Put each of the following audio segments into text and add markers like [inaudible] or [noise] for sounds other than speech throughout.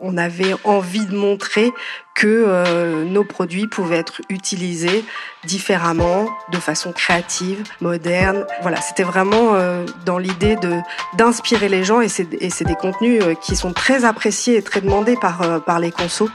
On avait envie de montrer que euh, nos produits pouvaient être utilisés différemment, de façon créative, moderne. Voilà, c'était vraiment euh, dans l'idée de d'inspirer les gens et c'est des contenus euh, qui sont très appréciés et très demandés par par les consos.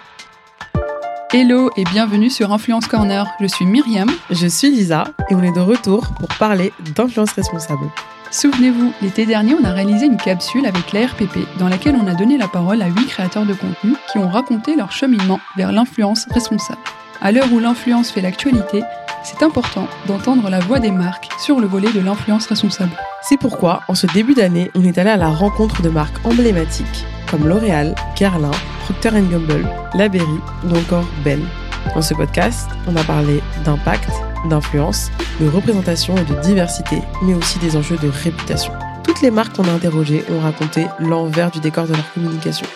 Hello et bienvenue sur Influence Corner. Je suis Myriam. Je suis Lisa et on est de retour pour parler d'influence responsable. Souvenez-vous, l'été dernier, on a réalisé une capsule avec l'ARPP dans laquelle on a donné la parole à huit créateurs de contenu qui ont raconté leur cheminement vers l'influence responsable. À l'heure où l'influence fait l'actualité, c'est important d'entendre la voix des marques sur le volet de l'influence responsable. C'est pourquoi, en ce début d'année, on est allé à la rencontre de marques emblématiques comme L'Oréal, Guerlain, Procter Gamble, La Berry ou encore Belle. Dans ce podcast, on a parlé d'impact, d'influence, de représentation et de diversité, mais aussi des enjeux de réputation. Toutes les marques qu'on a interrogées ont raconté l'envers du décor de leur communication.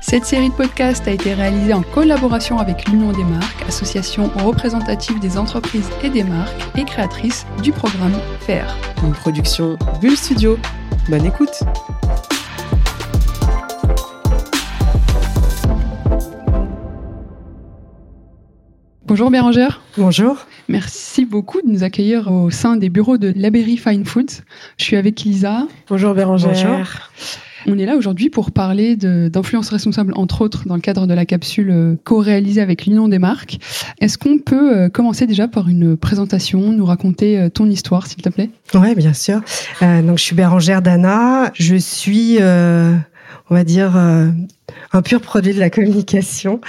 Cette série de podcasts a été réalisée en collaboration avec l'Union des marques, association représentative des entreprises et des marques et créatrice du programme FAIR. Une production Bulle Studio. Bonne écoute! Bonjour Bérangère. Bonjour. Merci beaucoup de nous accueillir au sein des bureaux de Laberry Fine Foods. Je suis avec Lisa. Bonjour Bérangère. Bonjour. On est là aujourd'hui pour parler d'influence responsable, entre autres, dans le cadre de la capsule euh, co-réalisée avec l'Union des marques. Est-ce qu'on peut euh, commencer déjà par une présentation, nous raconter euh, ton histoire, s'il te plaît? Oui, bien sûr. donc, je suis Bérangère Dana. Je suis, on va dire, un pur produit de la communication.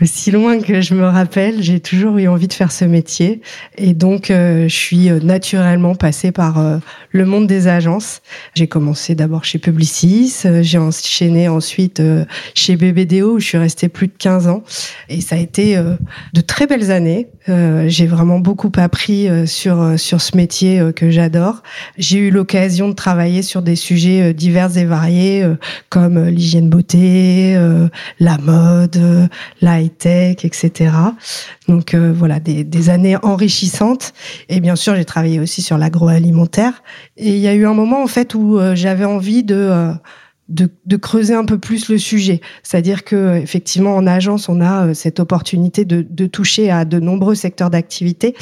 Aussi loin que je me rappelle, j'ai toujours eu envie de faire ce métier. Et donc, euh, je suis euh, naturellement passée par euh, le monde des agences. J'ai commencé d'abord chez Publicis, j'ai enchaîné ensuite chez BBDO où je suis restée plus de 15 ans. Et ça a été de très belles années. j'ai vraiment beaucoup appris sur, sur ce métier que j'adore. J'ai eu l'occasion de travailler sur des sujets divers et variés comme l'hygiène beauté, euh, la mode, euh, la high-tech, etc. Donc euh, voilà, des, des, années enrichissantes. Et bien sûr, j'ai travaillé aussi sur l'agroalimentaire. Et il y a eu un moment en fait où j'avais envie de de, de, creuser un peu plus le sujet. C'est-à-dire que effectivement en agence on a euh, cette opportunité de, de toucher à de nombreux secteurs d'activité,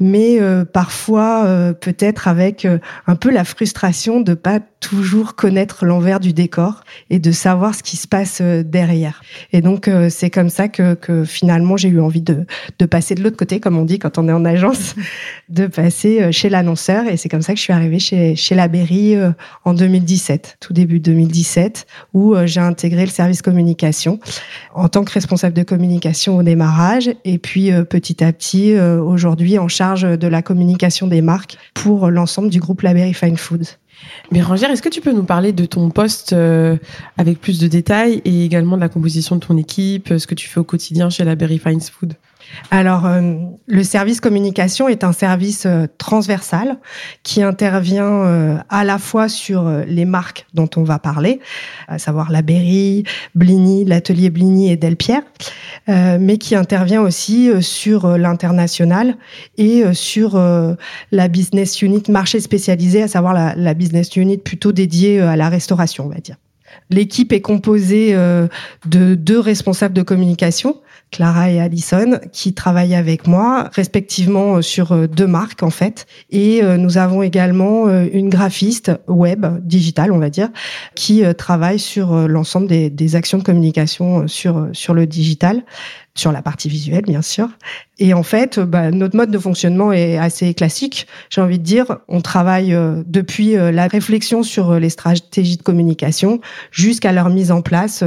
mais euh, parfois euh, peut-être avec un peu la frustration de pas toujours connaître l'envers du décor et de savoir ce qui se passe derrière. Et donc c'est comme ça que, que finalement j'ai eu envie de, de passer de l'autre côté, comme on dit quand on est en agence, [laughs] de passer chez l'annonceur. Et c'est comme ça que je suis arrivée chez, chez la Berry en 2017, tout début 2017 où euh, j'ai intégré le service communication en tant que responsable de communication au démarrage et puis euh, petit à petit euh, aujourd'hui en charge de la communication des marques pour l'ensemble du groupe Laberry Fine Foods. Bérangère, est-ce que tu peux nous parler de ton poste avec plus de détails et également de la composition de ton équipe, ce que tu fais au quotidien chez la Berry Fine Food? Alors, euh, le service communication est un service euh, transversal qui intervient euh, à la fois sur les marques dont on va parler, à savoir la Berry, Bligny, l'atelier Bligny et Delpierre, mais qui intervient aussi sur l'international et sur la business unit marché spécialisé, à savoir la, la business unit plutôt dédiée à la restauration, on va dire. L'équipe est composée de deux responsables de communication, Clara et Alison, qui travaillent avec moi, respectivement euh, sur euh, deux marques en fait. Et euh, nous avons également une graphiste web, digitale on va dire, qui travaille sur l'ensemble des, des, actions de communication sur, sur le digital sur la partie visuelle, bien sûr. Et en fait, bah, notre mode de fonctionnement est assez classique. J'ai envie de dire, on travaille depuis la réflexion sur les stratégies de communication jusqu'à leur mise en place,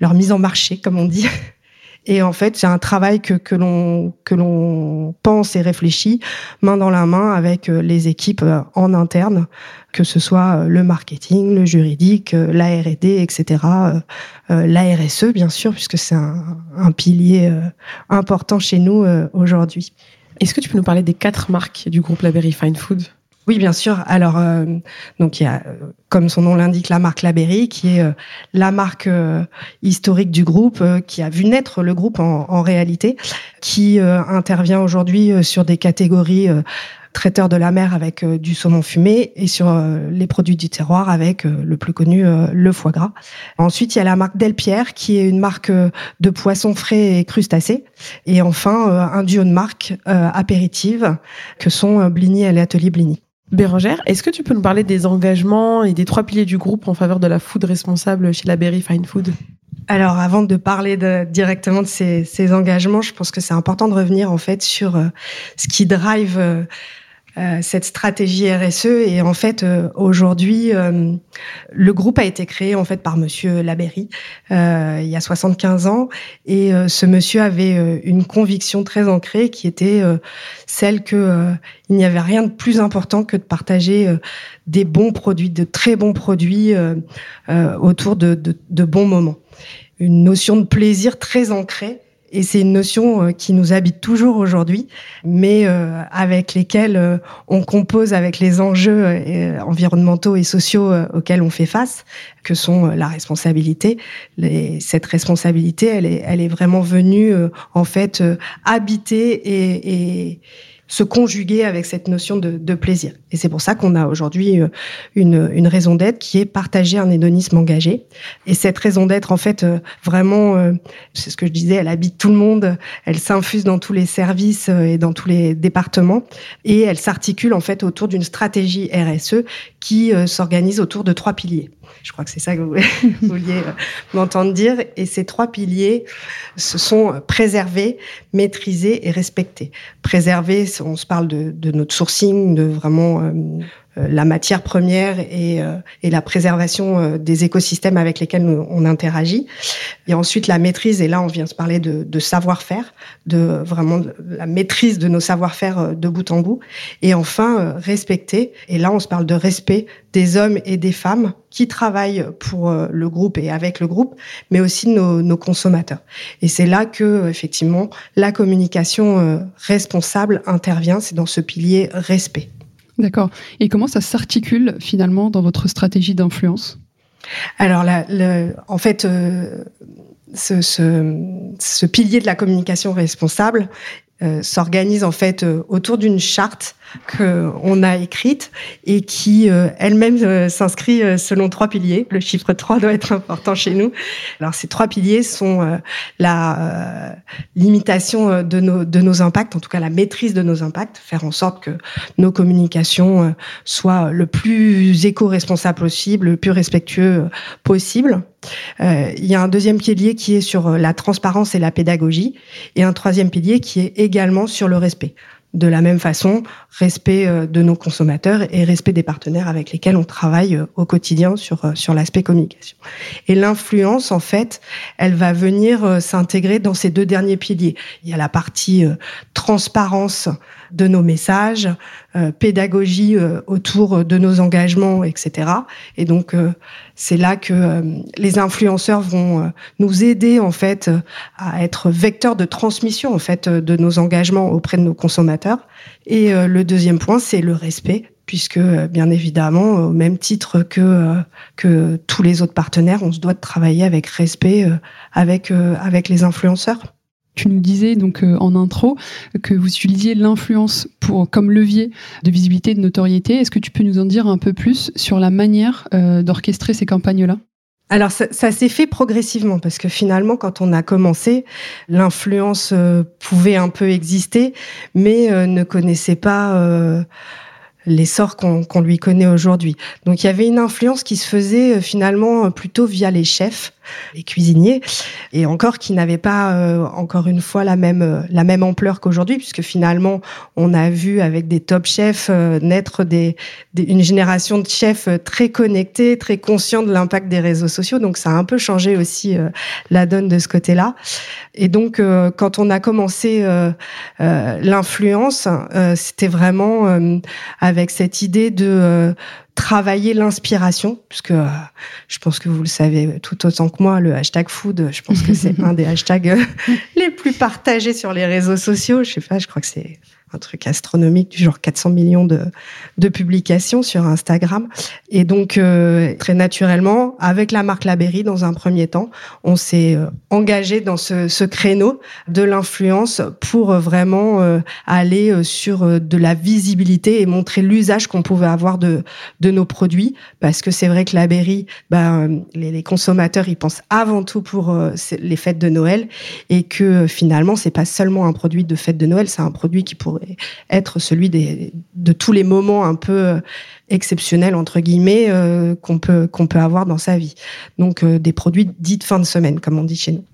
leur mise en marché, comme on dit. [laughs] Et en fait, c'est un travail que, que l'on que l'on pense et réfléchit main dans la main avec euh, les équipes euh, en interne, que ce soit euh, le marketing, le juridique, la R&D, etc., la RSE bien sûr, puisque c'est un, pilier important chez nous aujourd'hui. Est-ce que tu peux nous parler des quatre marques du groupe La Fine Food? Oui, bien sûr. Alors, euh, donc il y a, comme son nom l'indique, la marque Laberry, qui est euh, la marque euh, historique du groupe, qui a vu naître le groupe en, en réalité, qui intervient aujourd'hui sur des catégories traiteurs de la mer avec du saumon fumé et sur les produits du terroir avec le plus connu, le foie gras. Ensuite, il y a la marque Delpierre qui est une marque de poissons frais et crustacés. Et enfin, un duo de marques apéritives que sont Blini et l'atelier Blini. Bérangère, est-ce que tu peux nous parler des engagements et des trois piliers du groupe en faveur de la food responsable chez la Berry Fine Food? Alors, avant de parler directement de ces, engagements, je pense que c'est important de revenir en fait sur euh, ce qui drive euh, cette stratégie RSE. Et en fait, euh, aujourd'hui, euh, le groupe a été créé en fait par Monsieur Laberry il y a 75 ans. Et ce monsieur avait une conviction très ancrée qui était celle que il n'y avait rien de plus important que de partager des bons produits, de très bons produits autour de, de, de bons moments. Une notion de plaisir très ancrée et c'est une notion euh, qui nous habite toujours aujourd'hui, mais euh, avec lesquelles euh, on compose avec les enjeux environnementaux et sociaux auxquels on fait face, que sont la responsabilité. cette responsabilité, elle est, elle est vraiment venue en fait habiter et, et se conjuguer avec cette notion de, de plaisir. Et c'est pour ça qu'on a aujourd'hui euh, une, une, raison d'être qui est partager un hédonisme engagé. Et cette raison d'être, en fait, euh, vraiment, euh, c'est ce que je disais, elle habite tout le monde, elle s'infuse dans tous les services et dans tous les départements, et elle s'articule en fait autour d'une stratégie RSE qui s'organise autour de trois piliers. Je crois que c'est ça que vous [laughs] vouliez m'entendre dire. Et ces trois piliers, ce sont préserver, maîtriser et respecter. Préserver, on se parle de, de notre sourcing, de vraiment euh, euh, la matière première et, euh, et la préservation des écosystèmes avec lesquels on interagit. Et ensuite la maîtrise, et là on vient se parler de, de savoir-faire, de vraiment la maîtrise de nos savoir-faire de bout en bout. Et enfin respecter, et là on se parle de respect des hommes et des femmes qui travaillent pour le groupe et avec le groupe, mais aussi nos, nos consommateurs. Et c'est là que effectivement la communication responsable intervient, c'est dans ce pilier respect. D'accord. Et comment ça s'articule finalement dans votre stratégie d'influence? Alors, en fait, euh, ce, ce, pilier de la communication responsable, euh, s'organise en fait euh, autour d'une charte qu'on a écrite et qui euh, elle-même s'inscrit selon trois piliers. Le chiffre 3 doit être important chez nous. Alors ces trois piliers sont la limitation de nos, de nos impacts, en tout cas la maîtrise de nos impacts, faire en sorte que nos communications soient le plus éco-responsable possible, le plus respectueux possible. Euh, il y a un deuxième pilier qui est sur euh, la transparence et la pédagogie, et un troisième pilier qui est également sur le respect. De la même façon, respect euh, de nos consommateurs et respect des partenaires avec lesquels on travaille au quotidien sur sur l'aspect communication. Et l'influence, en fait, elle va venir s'intégrer dans ces deux derniers piliers. Il y a la partie transparence de nos messages, euh, pédagogie euh, autour de nos engagements, etc. Et donc euh, c'est là que les influenceurs vont nous aider en fait à être vecteurs de transmission en fait de nos engagements auprès de nos consommateurs. Et le deuxième point, c'est le respect puisque bien évidemment, au même titre que que tous les autres partenaires, on se doit de travailler avec respect avec avec les influenceurs. Tu nous disais donc euh, en intro que vous utilisiez l'influence pour comme levier de visibilité de notoriété. Est-ce que tu peux nous en dire un peu plus sur la manière euh, d'orchestrer ces campagnes-là? Alors ça, s'est fait progressivement parce que finalement quand on a commencé, l'influence euh, pouvait un peu exister, mais ne connaissait pas l'essor qu'on lui connaît aujourd'hui. Donc il y avait une influence qui se faisait finalement plutôt via les chefs les cuisiniers, et encore qui n'avaient pas euh, encore une fois la même euh, la même ampleur qu'aujourd'hui, puisque finalement on a vu avec des top chefs euh, naître des, une génération de chefs très connectés, très conscients de l'impact des réseaux sociaux. Donc ça a un peu changé aussi la donne de ce côté-là. Et donc quand on a commencé l'influence, c'était vraiment avec cette idée de travailler l'inspiration, puisque euh, je pense que vous le savez tout autant que moi, le hashtag food, je pense que c'est [laughs] un des hashtags euh, [laughs] les plus partagés sur les réseaux sociaux. Je sais pas, je crois que c'est un truc astronomique du genre 400 millions de, de publications sur Instagram. Et donc, euh, très naturellement, avec la marque Laberry, dans un premier temps, on s'est euh, engagé dans ce, ce, créneau de l'influence pour vraiment euh, aller sur de la visibilité et montrer l'usage qu'on pouvait avoir de, de nos produits. Parce que c'est vrai que Laberry, ben, les, consommateurs, ils pensent avant tout pour les fêtes de Noël et que finalement, c'est pas seulement un produit de fête de Noël, c'est un produit qui pourrait être celui des, de tous les moments un peu euh, exceptionnels entre guillemets euh, qu'on peut qu'on peut avoir dans sa vie. Donc euh, des produits dits de fin de semaine, comme on dit chez nous.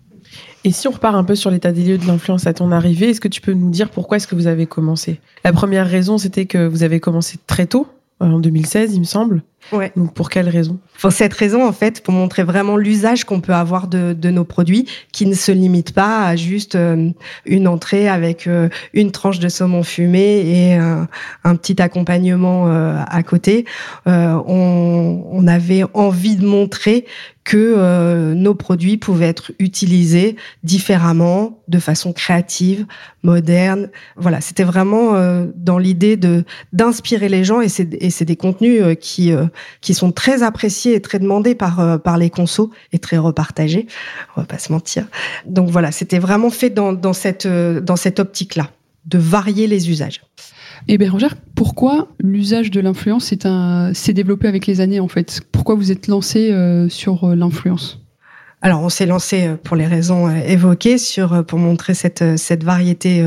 Et si on repart un peu sur l'état des lieux de l'influence à ton arrivée, est-ce que tu peux nous dire pourquoi est-ce que vous avez commencé? La première raison, c'était que vous avez commencé très tôt, en 2016, il me semble. Ouais. Donc pour quelle raison? Pour cette raison, en fait, pour montrer vraiment l'usage qu'on peut avoir de, de, nos produits, qui ne se limite pas à juste euh, une entrée avec euh, une tranche de saumon fumé et un, un petit accompagnement euh, à côté. On, on, avait envie de montrer que nos produits pouvaient être utilisés différemment, de façon créative, moderne. Voilà, c'était vraiment dans l'idée de d'inspirer les gens et c'est des contenus qui qui sont très appréciés et très demandés par euh, par les consos et très repartagés. On va pas se mentir. Donc voilà, c'était vraiment fait dans, dans cette euh, dans cette optique-là de varier les usages. Et Bérangère, pourquoi l'usage de l'influence s'est développé avec les années en fait? Pourquoi vous êtes lancé euh, sur l'influence? Alors, on s'est lancé euh, pour les raisons euh, évoquées sur euh, pour montrer cette cette variété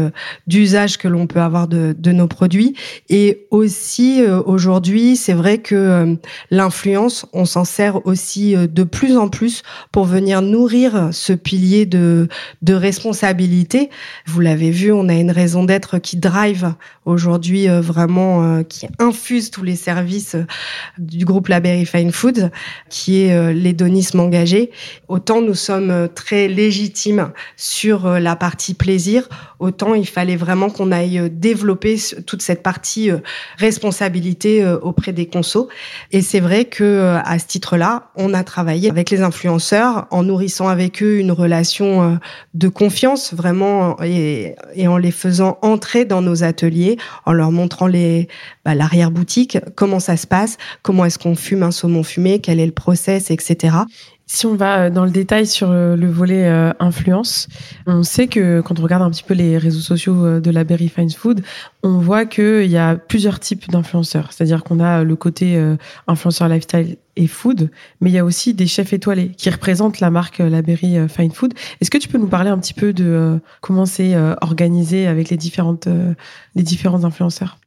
d'usages que l'on peut avoir de, de nos produits et aussi aujourd'hui, c'est vrai que l'influence, on s'en sert aussi de plus en plus pour venir nourrir ce pilier de de responsabilité. Vous l'avez vu, on a une raison d'être qui drive aujourd'hui vraiment qui infuse tous les services du groupe Laberry Fine Foods, qui est l'hédonisme engagé autant nous sommes euh, très légitimes sur euh, la partie plaisir, autant il fallait vraiment qu'on aille euh, développer toute cette partie responsabilité auprès des consos. Et c'est vrai que à ce titre-là, on a travaillé avec les influenceurs en nourrissant avec eux une relation de confiance vraiment et, en les faisant entrer dans nos ateliers, en leur montrant les bah, l'arrière boutique, comment ça se passe, comment est-ce qu'on fume un saumon fumé, quel est le process, etc. Si on va euh, dans le détail sur euh, le volet euh, influence, on sait que quand on regarde un petit peu les réseaux sociaux de la Berry Fine Food, on voit qu'il y a plusieurs types d'influenceurs. C'est-à-dire qu'on a le côté influenceur lifestyle et food, mais il y a aussi des chefs étoilés qui représentent la marque La Berry Fine Food. Est-ce que tu peux nous parler un petit peu de comment c'est organisé avec les différentes les différents influenceurs?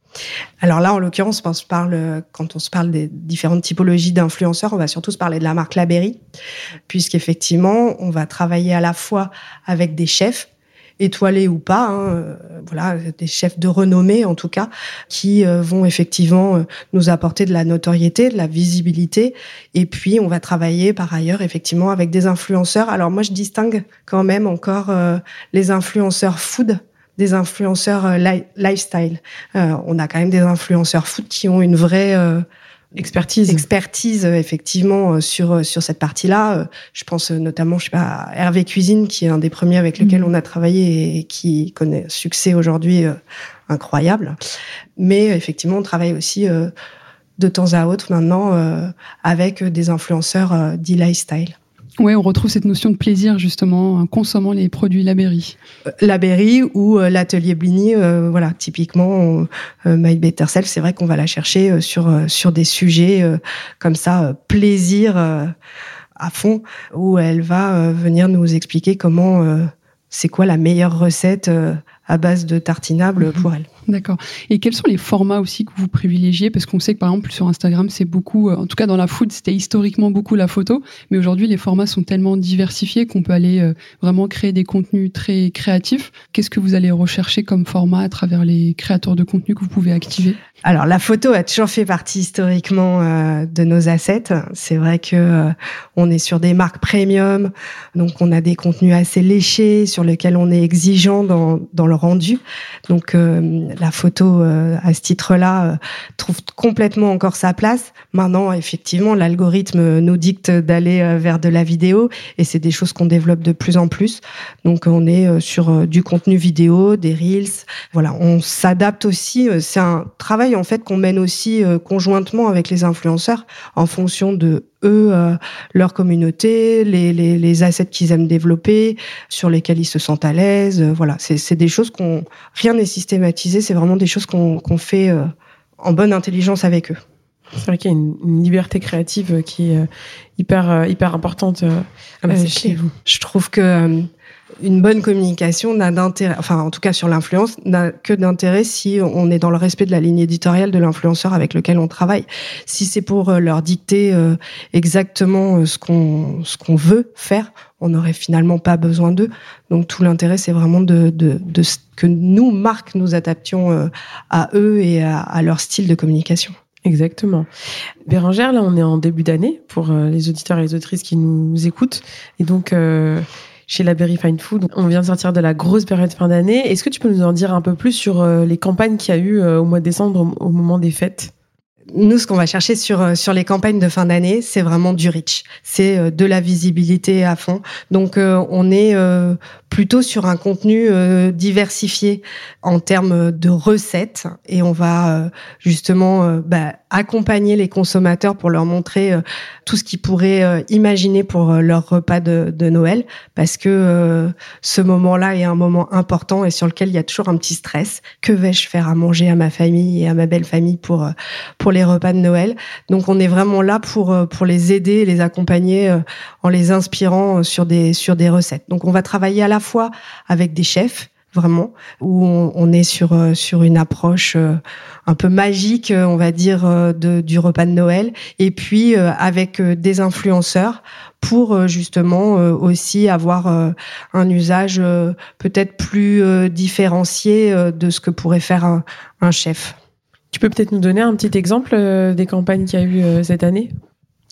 Alors là, en l'occurrence, on se parle, quand on se parle des différentes typologies d'influenceurs, on va surtout se parler de la marque Laberry, puisqu'effectivement, on va travailler à la fois avec des chefs, étoilés ou pas, hein, euh, voilà, des chefs de renommée en tout cas, qui euh, vont effectivement euh, nous apporter de la notoriété, de la visibilité. Et puis, on va travailler par ailleurs effectivement avec des influenceurs. Alors moi, je distingue quand même encore les influenceurs food des influenceurs euh, lifestyle. Euh, on a quand même des influenceurs foot qui ont une vraie euh, expertise expertise effectivement sur sur cette partie-là je pense notamment je sais pas à Hervé Cuisine qui est un des premiers avec lequel mm. on a travaillé et qui connaît un succès aujourd'hui incroyable mais effectivement on travaille aussi de temps à autre maintenant avec des influenceurs dits lifestyle oui, on retrouve cette notion de plaisir justement en consommant les produits Laberry. Euh, Laberry ou euh, l'atelier Blini, euh, voilà, typiquement My Better Self, c'est vrai qu'on va la chercher sur sur des sujets comme ça, plaisir à fond, où elle va venir nous expliquer comment c'est quoi la meilleure recette à base de tartinables mhm. pour elle. D'accord. Et quels sont les formats aussi que vous privilégiez? Parce qu'on sait que par exemple sur Instagram, c'est beaucoup, euh, en tout cas dans la food, c'était historiquement beaucoup la photo, mais aujourd'hui les formats sont tellement diversifiés qu'on peut aller euh, vraiment créer des contenus très créatifs. Qu'est-ce que vous allez rechercher comme format à travers les créateurs de contenu que vous pouvez activer? Alors la photo a toujours fait partie historiquement euh, de nos assets. C'est vrai que on est sur des marques premium, donc on a des contenus assez léchés sur lesquels on est exigeant dans, dans le rendu. Donc la photo à ce titre-là trouve complètement encore sa place. Maintenant, effectivement, l'algorithme nous dicte d'aller vers de la vidéo et c'est des choses qu'on développe de plus en plus. Donc on est sur du contenu vidéo, des reels. Voilà, on s'adapte aussi. C'est un travail en fait qu'on mène aussi conjointement avec les influenceurs en fonction de eux, euh, leur communauté, les, les, les assets qu'ils aiment développer, sur lesquels ils se sentent à l'aise. Euh, voilà, c'est des choses qu'on rien n'est systématisé. C'est vraiment des choses qu'on qu'on fait euh, en bonne intelligence avec eux. C'est vrai qu'il y a une, liberté créative qui est hyper hyper importante ah bah, chez vous. Je trouve que une bonne communication n'a d'intérêt, enfin en tout cas sur l'influence, n'a que d'intérêt si on est dans le respect de la ligne éditoriale de l'influenceur avec lequel on travaille. Si c'est pour euh, leur dicter euh, exactement euh, ce qu'on ce qu'on veut faire, on n'aurait finalement pas besoin d'eux. Donc tout l'intérêt, c'est vraiment de, de, que nous, marques, nous adaptions à eux et à, leur style de communication. Exactement. Bérangère, là, on est en début d'année pour les auditeurs et les auditrices qui nous écoutent. Et donc, chez la Berry Fine Food. On vient de sortir de la grosse période fin d'année. Est-ce que tu peux nous en dire un peu plus sur euh, les campagnes qu'il y a eu euh, au mois de décembre, au moment des fêtes? Nous, ce qu'on va chercher sur euh, sur les campagnes de fin d'année, c'est vraiment du reach, c'est de la visibilité à fond. Donc, on est plutôt sur un contenu diversifié en termes de recettes et on va justement bah, accompagner les consommateurs pour leur montrer euh, tout ce qu'ils pourraient euh, imaginer pour euh, leur repas de, de Noël, parce que ce moment-là est un moment important et sur lequel il y a toujours un petit stress. Que vais-je faire à manger à ma famille et à ma belle famille pour pour les repas de Noël? Donc on est vraiment là pour pour les aider, les accompagner en les inspirant sur des sur des recettes. Donc on va travailler à la avec des chefs vraiment, où on, est sur euh, sur une approche euh, un peu magique, euh, on va dire, de, du repas de Noël, et puis avec des influenceurs pour justement aussi avoir un usage peut-être plus différencié de ce que pourrait faire un, un chef. Tu peux peut-être nous donner un petit exemple des campagnes qu'il y a eu cette année?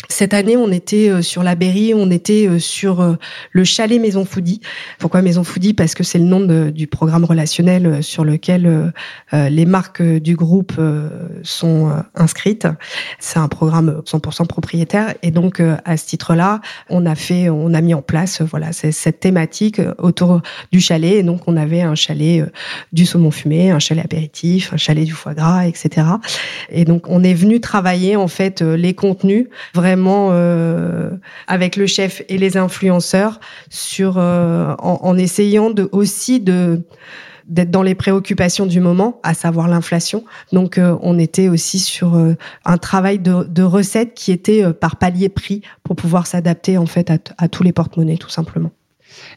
Cette année, on était euh, sur la Berry, on était euh, sur euh, le chalet Maison Foodie. Pourquoi Maison Foodie Parce que c'est le nom du programme relationnel sur lequel les marques du groupe sont inscrites. C'est un programme 100% propriétaire et donc à ce titre-là, on a fait, on a mis en place voilà cette thématique autour du chalet. Et donc on avait un chalet du saumon fumé, un chalet apéritif, un chalet du foie gras, etc. Et donc on est venu travailler en fait les contenus vraiment euh, avec le chef et les influenceurs sur euh, en, essayant de aussi de d'être dans les préoccupations du moment, à savoir l'inflation. Donc, euh, on était aussi sur un travail de, de recettes qui était par palier prix pour pouvoir s'adapter en fait à, à tous les porte-monnaies, tout simplement.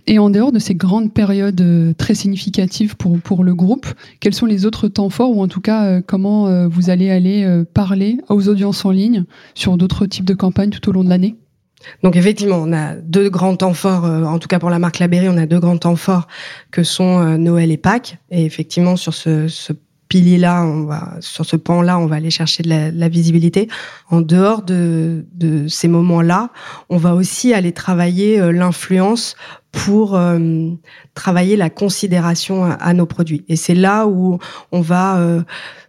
Et en dehors de ces grandes périodes euh, très significatives pour, pour le groupe, quels sont les autres temps forts ou en tout cas euh, comment euh, vous allez aller parler aux audiences en ligne sur d'autres types de campagnes tout au long de l'année? Donc effectivement, on a deux grands temps forts, en tout cas pour la marque Laberry, on a deux grands temps forts que sont Noël et Pâques. Et effectivement, sur ce, ce pilier-là, on va sur ce pan-là, on va aller chercher de la, la visibilité. En dehors de, de ces moments-là, on va aussi aller travailler l'influence pour euh, travailler la considération à, nos produits. Et c'est là où on va euh,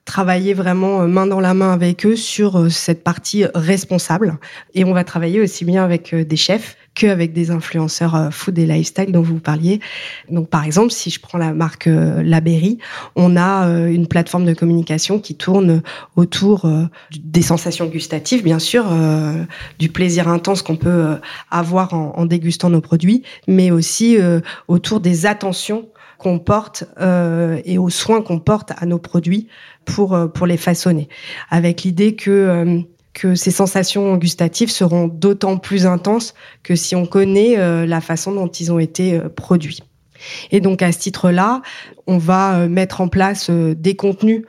travailler vraiment euh, main dans la main avec eux sur cette partie responsable. Et on va travailler aussi bien avec des chefs qu'avec des influenceurs food et lifestyle dont vous parliez. Donc par exemple, si je prends la marque La Berry, on a une plateforme de communication qui tourne autour des sensations gustatives, bien sûr, du plaisir intense qu'on peut avoir en, dégustant nos produits, mais aussi euh, autour des attentions qu'on porte euh, et aux soins qu'on porte à nos produits pour euh, pour les façonner, avec l'idée que que ces sensations gustatives seront d'autant plus intenses que si on connaît la façon dont ils ont été produits. Et donc à ce titre-là, on va mettre en place des contenus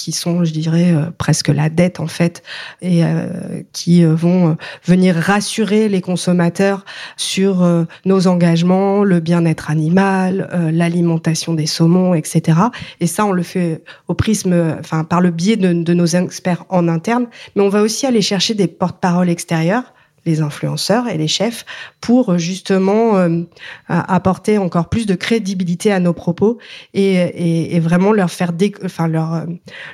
qui sont, je dirais, euh, presque la dette en fait, et euh, qui euh, vont venir rassurer les consommateurs sur nos engagements, le bien-être animal, l'alimentation des saumons, etc. Et ça, on le fait au prisme, enfin par le biais de, de nos experts en interne, mais on va aussi aller chercher des porte-paroles extérieurs les influenceurs et les chefs pour justement euh, apporter encore plus de crédibilité à nos propos et, et, et vraiment leur faire enfin leur euh,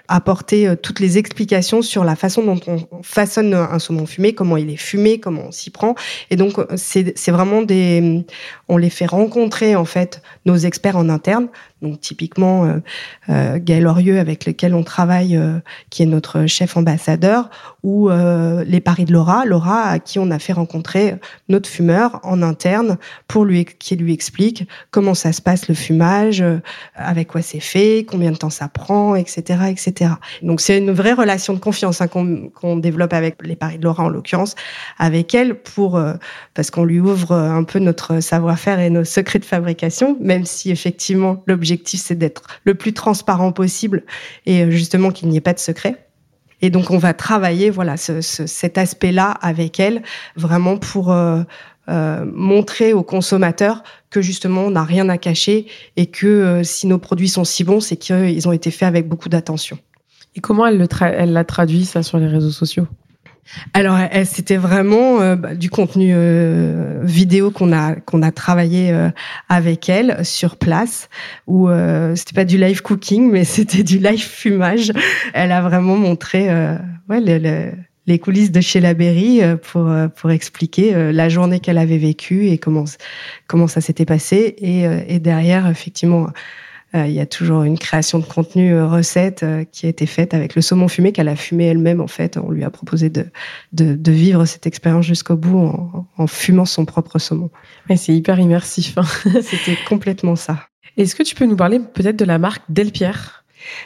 apporter euh, toutes les explications sur la façon dont on façonne un saumon fumé, comment il est fumé, comment on s'y prend. Et donc c'est vraiment des on les fait rencontrer en fait nos experts en interne donc typiquement euh, euh, Orieux avec lequel on travaille, euh, qui est notre chef ambassadeur, ou euh, les paris de Laura, Laura à qui on a fait rencontrer notre fumeur en interne pour lui qui lui explique comment ça se passe le fumage, avec quoi c'est fait, combien de temps ça prend, etc., etc. Donc c'est une vraie relation de confiance hein, qu'on développe avec les paris de Laura en l'occurrence, avec elle pour parce qu'on lui ouvre un peu notre savoir-faire et nos secrets de fabrication, même si effectivement l'objectif l'objectif, c'est d'être le plus transparent possible et euh, justement qu'il n'y ait pas de secret. Et donc, on va travailler, voilà, ce, cet aspect-là avec elle, vraiment pour euh, euh, montrer aux consommateurs que justement, on n'a rien à cacher et que si nos produits sont si bons, c'est qu'ils ont été faits avec beaucoup d'attention. Et comment elle, le elle l'a traduit ça sur les réseaux sociaux? Alors, c'était vraiment euh, bah, du contenu euh, vidéo qu'on a qu'on a travaillé euh, avec elle sur place, où c'était pas du live cooking, [laughs] mais c'était du live fumage. Elle a vraiment montré ouais, les coulisses de chez La Berry pour pour expliquer la journée qu'elle avait vécue et comment comment ça s'était passé. Et, et derrière, effectivement euh, il y a toujours une création de contenu euh, recette euh, qui a été faite avec le saumon fumé qu'elle a fumé elle-même en fait. On lui a proposé de, de, vivre cette expérience jusqu'au bout en, en, fumant son propre saumon. Mais c'est hyper immersif. Hein. [laughs] C'était complètement ça. Est-ce que tu peux nous parler peut-être de la marque Delpierre?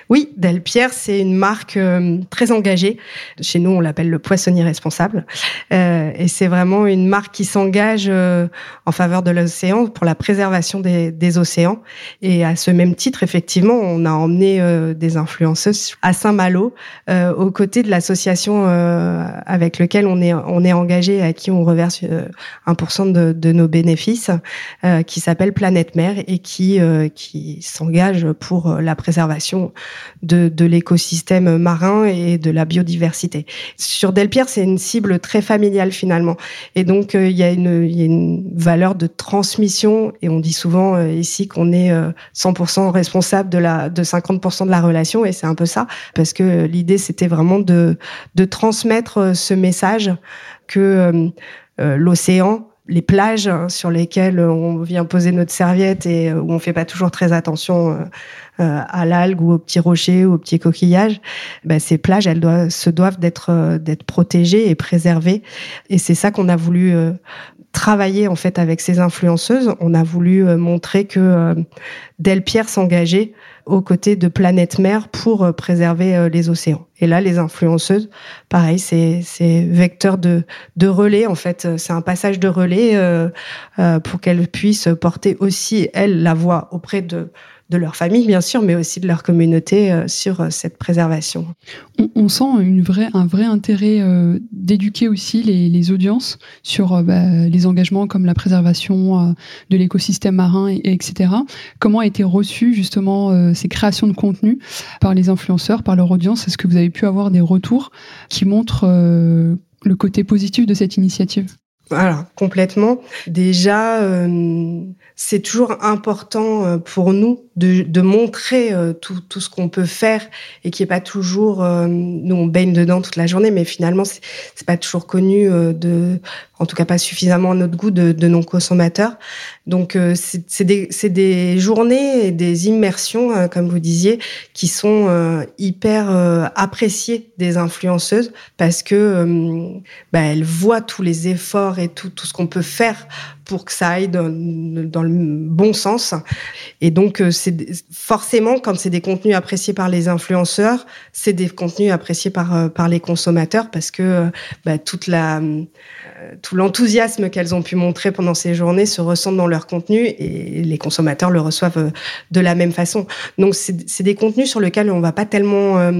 Oui, Delpierre, c'est une marque euh, très engagée. Chez nous, on l'appelle le poissonnier responsable. Euh, et c'est vraiment une marque qui s'engage euh, en faveur de l'océan pour la préservation des, des, océans. Et à ce même titre, effectivement, on a emmené des influenceuses à Saint-Malo, aux côtés de l'association avec lequel on est, on est engagé, à qui on reverse 1% de, de, nos bénéfices, qui s'appelle Planète Mer et qui, qui s'engage pour la préservation de, l'écosystème marin et de la biodiversité. Sur Delpierre, c'est une cible très familiale finalement. Et donc, euh, il y, a une, valeur de transmission. Et on dit souvent euh, ici qu'on est 100% euh, responsable de, la, de 50% de la relation. Et c'est un peu ça. Parce que l'idée, c'était vraiment de, de transmettre ce message que l'océan les plages sur lesquelles on vient poser notre serviette et où on fait pas toujours très attention à l'algue ou au petit rocher ou au petit coquillage, ben, ces plages, elles doivent, se doivent d'être euh, d'être protégées et préservées. Et c'est ça qu'on a voulu euh, travailler en fait avec ces influenceuses. On a voulu montrer que Delpierre s'engageait aux côtés de Planète Mer pour préserver les océans. Et là, les influenceuses, pareil, c'est vecteur de de relais en fait. C'est un passage de relais pour qu'elles puissent porter aussi elles la voix auprès de de leur famille, bien sûr, mais aussi de leur communauté euh, sur euh, cette préservation. On, sent une vraie, un vrai intérêt euh, d'éduquer aussi les, audiences sur bah, les engagements comme la préservation de l'écosystème marin, et, etc. Comment a été reçu justement ces créations de contenu par les influenceurs, par leur audience? Est-ce que vous avez pu avoir des retours qui montrent le côté positif de cette initiative? Alors complètement. Déjà, c'est toujours important pour nous de, de montrer euh, tout, tout, ce qu'on peut faire et qui est pas toujours euh, nous on baigne dedans toute la journée mais finalement c'est, pas toujours connu euh, de en tout cas pas suffisamment à notre goût de, de nos consommateurs donc c'est, des des journées et des immersions comme vous disiez qui sont hyper appréciées des influenceuses parce que bah, elles voient tous les efforts et tout ce qu'on peut faire pour que ça aille dans, le bon sens et donc c'est forcément quand c'est des contenus appréciés par les influenceurs, c'est des contenus appréciés par euh, les consommateurs parce que euh, bah, toute la euh, tout l'enthousiasme qu'elles ont pu montrer pendant ces journées se ressent dans leur contenu et les consommateurs le reçoivent de la même façon. Donc c'est des contenus sur lesquels on va pas tellement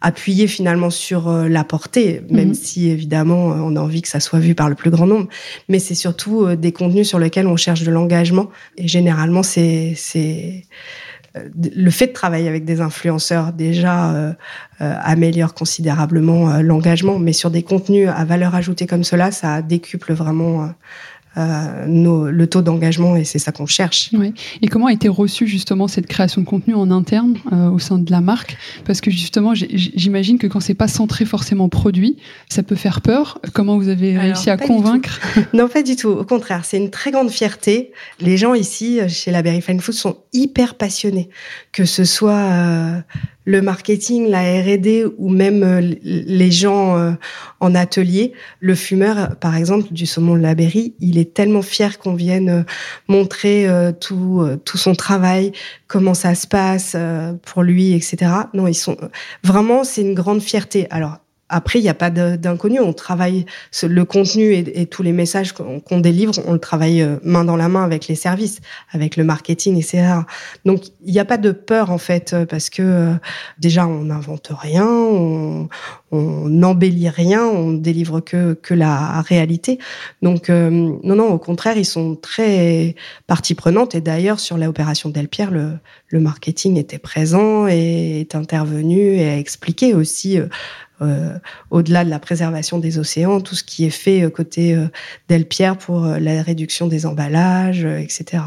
appuyer finalement sur euh, la portée, même mhm. si évidemment euh, on a envie que ça soit vu par le plus grand nombre. Mais c'est surtout euh, des contenus sur lesquels on cherche de l'engagement. Et généralement, c'est c'est le fait de travailler avec des influenceurs déjà améliore considérablement l'engagement, mais sur des contenus à valeur ajoutée comme cela, ça décuple vraiment euh, nos, le taux d'engagement et c'est ça qu'on cherche. Oui. Et comment a été reçue justement cette création de contenu en interne euh, au sein de la marque? Parce que justement, j'imagine que quand c'est pas centré forcément produit, ça peut faire peur. Comment vous avez réussi à convaincre? [laughs] Non, pas du tout. Au contraire, c'est une très grande fierté. Les gens ici, chez la Berry Fine Food, sont hyper passionnés. Que ce soit euh, le marketing, la R&D ou même euh, les gens euh, en atelier. Le fumeur, par exemple, du saumon de la Berry, il est tellement fier qu'on vienne euh, montrer tout, tout son travail, comment ça se passe pour lui, etc. Non, ils sont vraiment, c'est une grande fierté. Alors, après, il n'y a pas d'inconnu. On travaille le contenu et, tous les messages qu'on délivre, on le travaille euh, main dans la main avec les services, avec le marketing, etc. Donc, il n'y a pas de peur en fait, euh, parce que euh, déjà, on n'invente rien, on n'embellit rien, on délivre que que la réalité. Donc, non, non, au contraire, ils sont très partie prenante. Et d'ailleurs, sur l'opération Delpierre, le, le marketing était présent et est intervenu et a expliqué aussi euh, au-delà de la préservation des océans, tout ce qui est fait euh, côté euh, Delpierre pour la réduction des emballages, etc.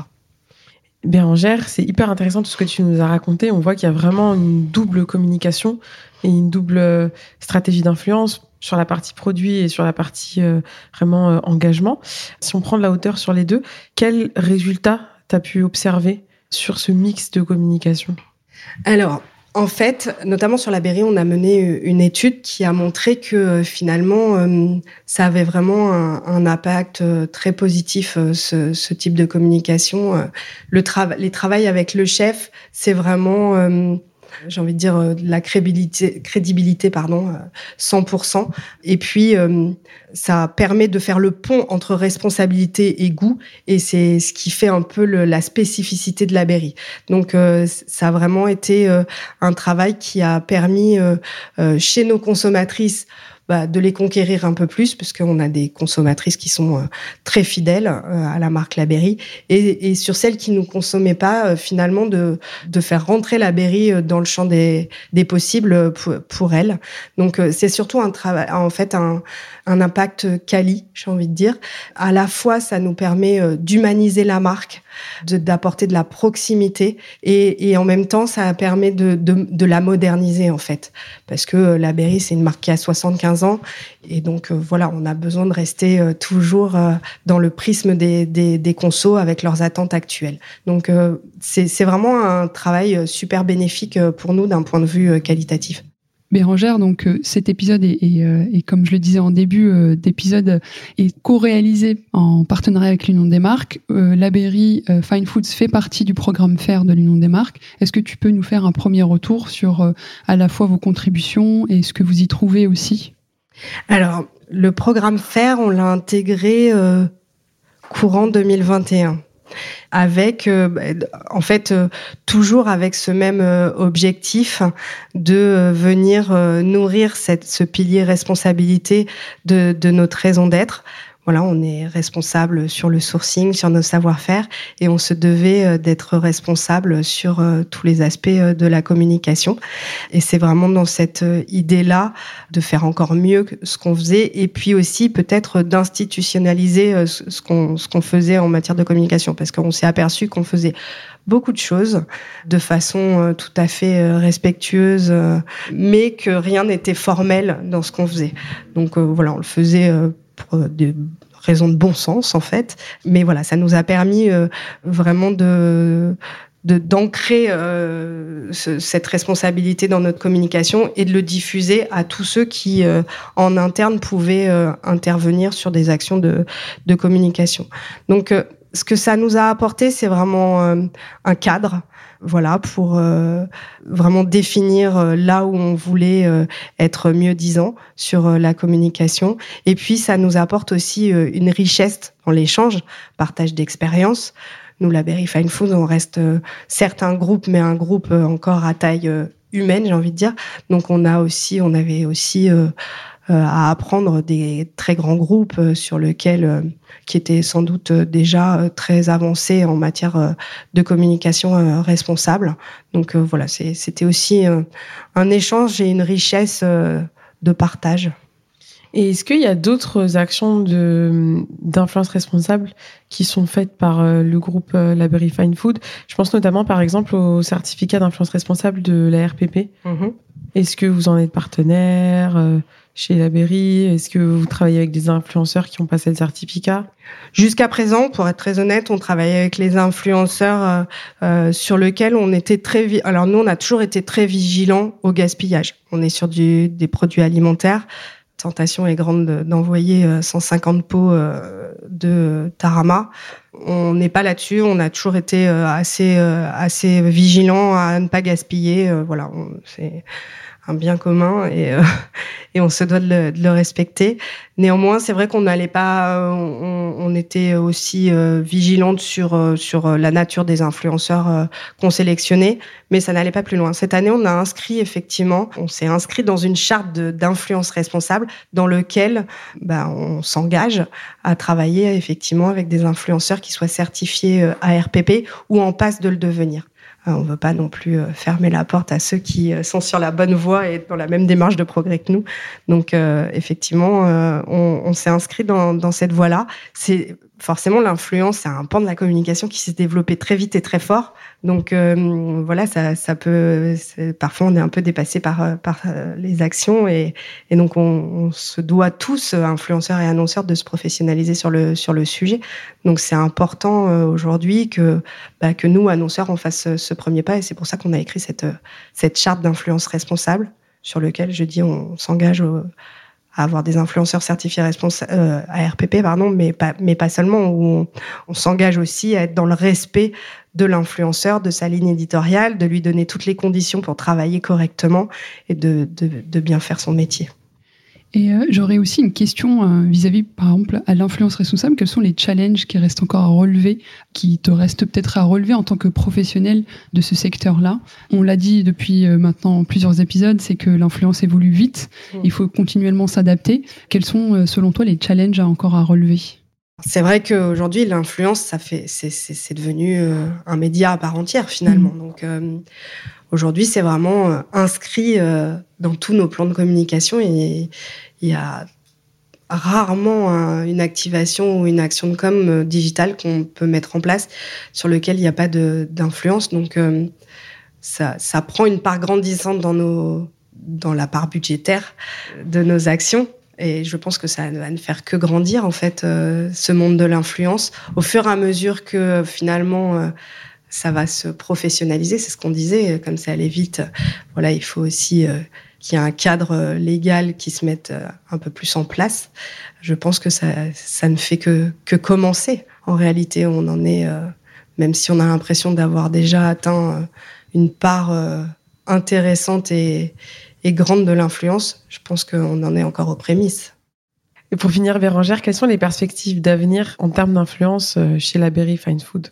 Bérangère, c'est hyper intéressant tout ce que tu nous as raconté. On voit qu'il y a vraiment une double communication et une double stratégie d'influence sur la partie produit et sur la partie vraiment engagement. Si on prend de la hauteur sur les deux, quels résultats tu as pu observer sur ce mix de communication Alors, en fait, notamment sur la Berry, on a mené une étude qui a montré que euh, finalement, euh, ça avait vraiment un, impact euh, très positif, ce, type de communication. Le les travails avec le chef, c'est vraiment j'ai envie de dire euh, la crédibilité, crédibilité pardon, 100%. Euh, et puis euh, ça permet de faire le pont entre responsabilité et goût, et c'est ce qui fait un peu la spécificité de la Berry. Donc ça a vraiment été un travail qui a permis chez nos consommatrices bah, de les conquérir un peu plus, parce qu'on a des consommatrices qui sont euh, très fidèles euh, à la marque La Berry, et, et sur celles qui ne consommaient pas, euh, finalement, de, de faire rentrer La Berry dans le champ des, des possibles pour, pour elles. Donc c'est surtout un travail, en fait, un, un impact quali, j'ai envie de dire. À la fois, ça nous permet d'humaniser la marque, d'apporter de, la proximité, et, et, en même temps, ça permet de, de, de la moderniser, en fait. Parce que La Berry, c'est une marque qui a 75 ans. Et donc, euh, voilà, on a besoin de rester euh, toujours euh, dans le prisme des, des, des consos avec leurs attentes actuelles. Donc, c'est vraiment un travail super bénéfique pour nous d'un point de vue qualitatif. Bérangère, donc cet épisode est, et comme je le disais en début d'épisode, est co-réalisé en partenariat avec l'Union des marques. la Berry Fine Foods fait partie du programme FAIR de l'Union des marques. Est-ce que tu peux nous faire un premier retour sur à la fois vos contributions et ce que vous y trouvez aussi? Alors, le programme FAIR, on l'a intégré euh, courant 2021 avec euh, bah, en fait euh, toujours avec ce même objectif de venir nourrir ce pilier responsabilité de notre raison d'être voilà, on est responsable sur le sourcing, sur nos savoir-faire, et on se devait euh, d'être responsable sur euh, tous les aspects euh, de la communication. Et c'est vraiment dans cette idée-là de faire encore mieux ce qu'on faisait, et puis aussi peut-être d'institutionnaliser ce qu'on ce qu'on faisait en matière de communication, parce qu'on s'est aperçu qu'on faisait beaucoup de choses de façon tout à fait respectueuse, mais que rien n'était formel dans ce qu'on faisait. Donc voilà, on le faisait pour des raisons de bon sens en fait. Mais voilà, ça nous a permis euh, vraiment de d'ancrer euh, cette responsabilité dans notre communication et de le diffuser à tous ceux qui euh, en interne pouvaient intervenir sur des actions de, de communication. Donc ce que ça nous a apporté, c'est vraiment un cadre voilà, pour euh, vraiment définir euh, là où on voulait euh, être mieux disant sur la communication. Et puis, ça nous apporte aussi une richesse dans l'échange, partage d'expériences. Nous, la Berry Fine Food, on reste certes un groupe, mais un groupe encore à taille humaine, j'ai envie de dire. Donc, on a aussi, on avait aussi à apprendre des très grands groupes sur lesquels qui étaient sans doute déjà très avancés en matière de communication responsable. Donc voilà, c'était aussi un échange et une richesse de partage. Et est-ce qu'il y a d'autres actions de d'influence responsable qui sont faites par euh, le groupe euh, Library Fine Food? Je pense notamment, par exemple, au certificat d'influence responsable de la RPP. Mm-hmm. Est-ce que vous en êtes partenaire euh, chez la Est-ce que vous travaillez avec des influenceurs qui ont passé le certificat? Jusqu'à présent, pour être très honnête, on travaillait avec les influenceurs sur lesquels on était très... Alors nous, on a toujours été très vigilants au gaspillage. On est sur du, des produits alimentaires tentation est grande d'envoyer 150 euh, pots euh, de tarama. On n'est pas là-dessus. On a toujours été euh, assez assez vigilant à ne pas gaspiller. Voilà, c'est un bien commun et, euh, [laughs] on se doit de le, respecter. Néanmoins, c'est vrai qu'on n'allait pas, euh, on, on, était aussi euh, vigilante sur sur la nature des influenceurs qu'on sélectionnait, mais ça n'allait pas plus loin. Cette année, on a inscrit effectivement, on s'est inscrit dans une charte d'influence responsable dans lequel bah, on s'engage à travailler effectivement avec des influenceurs qui soient certifiés ARPP ou en passe de le devenir. Euh, on ne veut pas non plus euh, fermer la porte à ceux qui euh, sont sur la bonne voie et dans la même démarche de progrès que nous. Donc effectivement, on, s'est inscrit dans, dans cette voie-là. C'est forcément l'influence, c'est un pan de la communication qui s'est développé très vite et très fort. Donc euh, voilà, ça, ça peut. Parfois, on est un peu dépassé par euh, par euh, les actions et, et donc on, on, se doit tous, influenceurs et annonceurs, de se professionnaliser sur le sur le sujet. Donc c'est important aujourd'hui que bah, que nous annonceurs on fasse ce premier pas et c'est pour ça qu'on a écrit cette cette charte d'influence responsable sur lequel je dis on s'engage à avoir des influenceurs certifiés responsables euh, à RPP pardon mais pas mais pas seulement où on, s'engage aussi à être dans le respect de l'influenceur de sa ligne éditoriale de lui donner toutes les conditions pour travailler correctement et de, de, de bien faire son métier et euh, j'aurais aussi une question euh, vis-à-vis, par exemple, à l'influence responsable. Quels sont les challenges qui restent encore à relever, qui te restent peut-être à relever en tant que professionnel de ce secteur-là? On l'a dit depuis euh, maintenant plusieurs épisodes, c'est que l'influence évolue vite. Mmh. Il faut continuellement s'adapter. Quels sont, selon toi, les challenges à encore à relever? C'est vrai qu'aujourd'hui, l'influence, ça fait, c'est devenu un média à part entière finalement. Mmh. Donc, Aujourd'hui, c'est vraiment euh, inscrit euh, dans tous nos plans de communication et il y a rarement une activation ou une action de com euh, digitale qu'on peut mettre en place sur lequel il n'y a pas d'influence. Donc, ça, ça, prend une part grandissante dans, nos, dans la part budgétaire de nos actions. Et je pense que ça va ne faire que grandir, en fait, ce monde de l'influence au fur et à mesure que finalement ça va se professionnaliser, c'est ce qu'on disait, comme ça allait vite. Voilà, il faut aussi euh, qu'il y ait un cadre euh, légal qui se mette euh, un peu plus en place. Je pense que ça, ça ne fait que, que commencer. En réalité, on en est, même si on a l'impression d'avoir déjà atteint une part intéressante et grande de l'influence, je pense qu'on en est encore aux prémices. Et pour finir, Bérangère, quelles sont les perspectives d'avenir en termes d'influence chez la Berry Fine Food?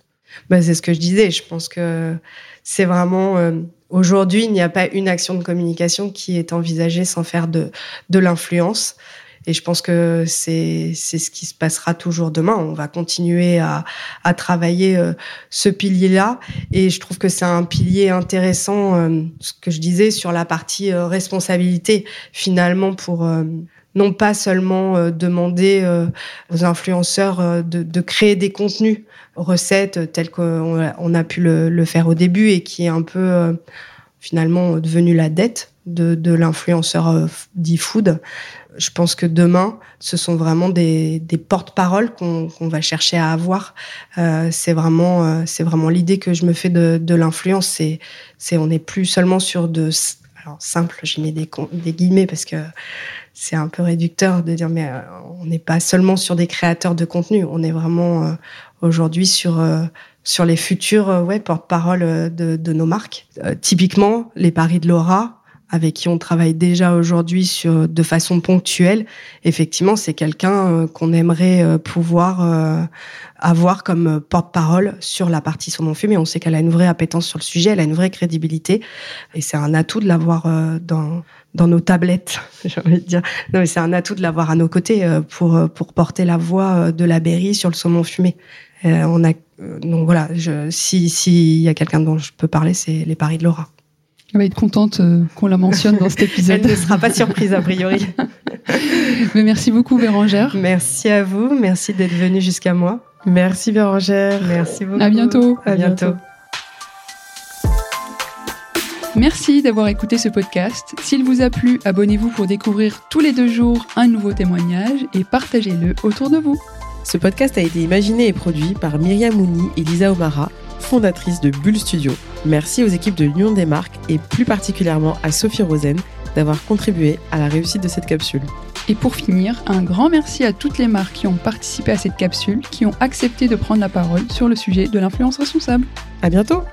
Bah, c'est ce que je disais. Je pense que c'est vraiment euh, aujourd'hui, il n'y a pas une action de communication qui est envisagée sans faire de, de l'influence. Et je pense que c'est c'est ce qui se passera toujours demain. On va continuer à, à travailler euh, ce pilier-là. Et je trouve que c'est un pilier intéressant, euh, ce que je disais sur la partie responsabilité, finalement, pour non pas seulement demander aux influenceurs de, de créer des contenus recettes telles qu'on on a pu le, faire au début et qui est un peu euh, finalement devenu la dette de, de l'influenceur euh, dit food. Je pense que demain, ce sont vraiment des, des porte-paroles qu'on va chercher à avoir. Euh, c'est vraiment, euh, c'est vraiment l'idée que je me fais de, de l'influence. C'est, on n'est plus seulement sur de, simple, j'ai mis des, des guillemets parce que c'est un peu réducteur de dire, mais on n'est pas seulement sur des créateurs de contenu. On est vraiment aujourd'hui sur euh, sur les futurs euh, ouais, porte-parole euh, de, de, nos marques. typiquement, les paris de Laura, avec qui on travaille déjà aujourd'hui sur de façon ponctuelle, effectivement, c'est quelqu'un euh, qu'on aimerait euh, pouvoir euh, avoir comme porte-parole sur la partie son nom fumé. On sait qu'elle a une vraie appétence sur le sujet, elle a une vraie crédibilité, et c'est un atout de l'avoir dans dans nos tablettes, [laughs] j'ai envie de dire. Non, mais c'est un atout de l'avoir à nos côtés pour pour porter la voix de la Berry sur le saumon fumé. on a donc voilà, je, si s'il y a quelqu'un dont je peux parler, c'est les paris de Laura. Elle va être contente euh, qu'on la mentionne dans cet [laughs] épisode. Elle ne sera pas surprise a priori. [laughs] Mais merci beaucoup Bérangère. Merci à vous, merci d'être venue jusqu'à moi. Merci Bérangère. Merci beaucoup. À bientôt. À, bientôt. Merci d'avoir écouté ce podcast. S'il vous a plu, abonnez-vous pour découvrir tous les deux jours un nouveau témoignage et partagez-le autour de vous. Ce podcast a été imaginé et produit par Myriam Mouni et Lisa Omara fondatrice de Bull Studio. Merci aux équipes de l'Union des marques et plus particulièrement à Sophie Rosen d'avoir contribué à la réussite de cette capsule. Et pour finir, un grand merci à toutes les marques qui ont participé à cette capsule, qui ont accepté de prendre la parole sur le sujet de l'influence responsable. À bientôt!